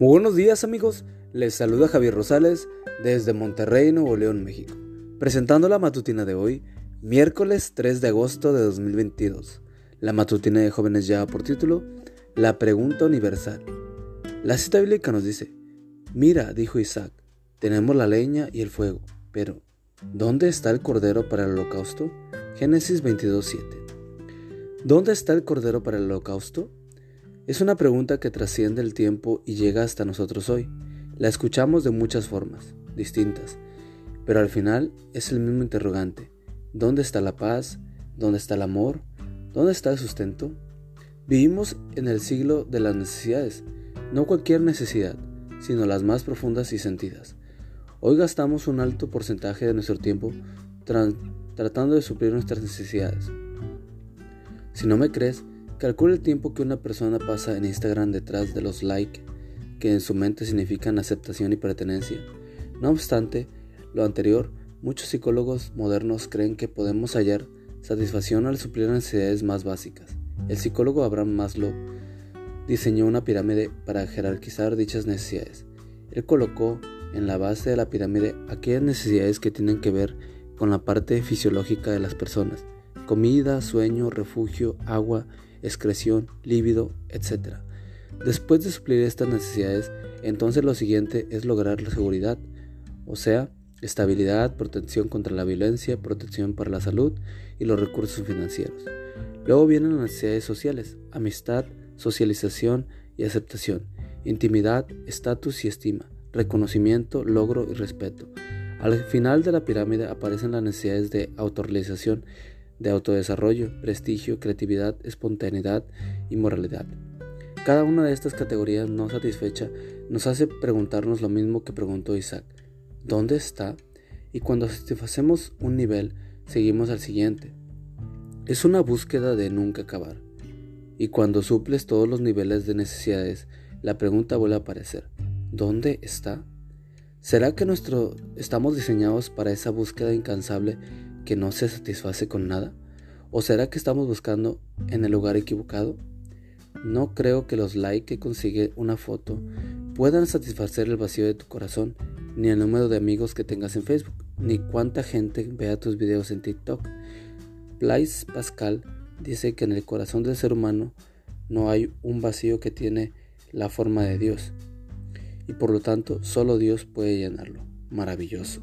Muy buenos días amigos, les saluda Javier Rosales desde Monterrey, Nuevo León, México, presentando la matutina de hoy, miércoles 3 de agosto de 2022. La matutina de jóvenes lleva por título La pregunta universal. La cita bíblica nos dice, Mira, dijo Isaac, tenemos la leña y el fuego, pero ¿dónde está el cordero para el holocausto? Génesis 22.7. ¿Dónde está el cordero para el holocausto? Es una pregunta que trasciende el tiempo y llega hasta nosotros hoy. La escuchamos de muchas formas, distintas, pero al final es el mismo interrogante. ¿Dónde está la paz? ¿Dónde está el amor? ¿Dónde está el sustento? Vivimos en el siglo de las necesidades, no cualquier necesidad, sino las más profundas y sentidas. Hoy gastamos un alto porcentaje de nuestro tiempo tratando de suplir nuestras necesidades. Si no me crees, Calcula el tiempo que una persona pasa en Instagram detrás de los likes, que en su mente significan aceptación y pertenencia. No obstante, lo anterior, muchos psicólogos modernos creen que podemos hallar satisfacción al suplir necesidades más básicas. El psicólogo Abraham Maslow diseñó una pirámide para jerarquizar dichas necesidades. Él colocó en la base de la pirámide aquellas necesidades que tienen que ver con la parte fisiológica de las personas, comida, sueño, refugio, agua, excreción, líbido, etc. Después de suplir estas necesidades, entonces lo siguiente es lograr la seguridad, o sea, estabilidad, protección contra la violencia, protección para la salud y los recursos financieros. Luego vienen las necesidades sociales, amistad, socialización y aceptación, intimidad, estatus y estima, reconocimiento, logro y respeto. Al final de la pirámide aparecen las necesidades de autorrealización, de autodesarrollo, prestigio, creatividad, espontaneidad y moralidad. Cada una de estas categorías no satisfecha nos hace preguntarnos lo mismo que preguntó Isaac. ¿Dónde está? Y cuando satisfacemos un nivel, seguimos al siguiente. Es una búsqueda de nunca acabar. Y cuando suples todos los niveles de necesidades, la pregunta vuelve a aparecer. ¿Dónde está? ¿Será que nuestro estamos diseñados para esa búsqueda incansable que no se satisface con nada? ¿O será que estamos buscando en el lugar equivocado? No creo que los likes que consigue una foto puedan satisfacer el vacío de tu corazón, ni el número de amigos que tengas en Facebook, ni cuánta gente vea tus videos en TikTok. Blaise Pascal dice que en el corazón del ser humano no hay un vacío que tiene la forma de Dios, y por lo tanto solo Dios puede llenarlo. Maravilloso.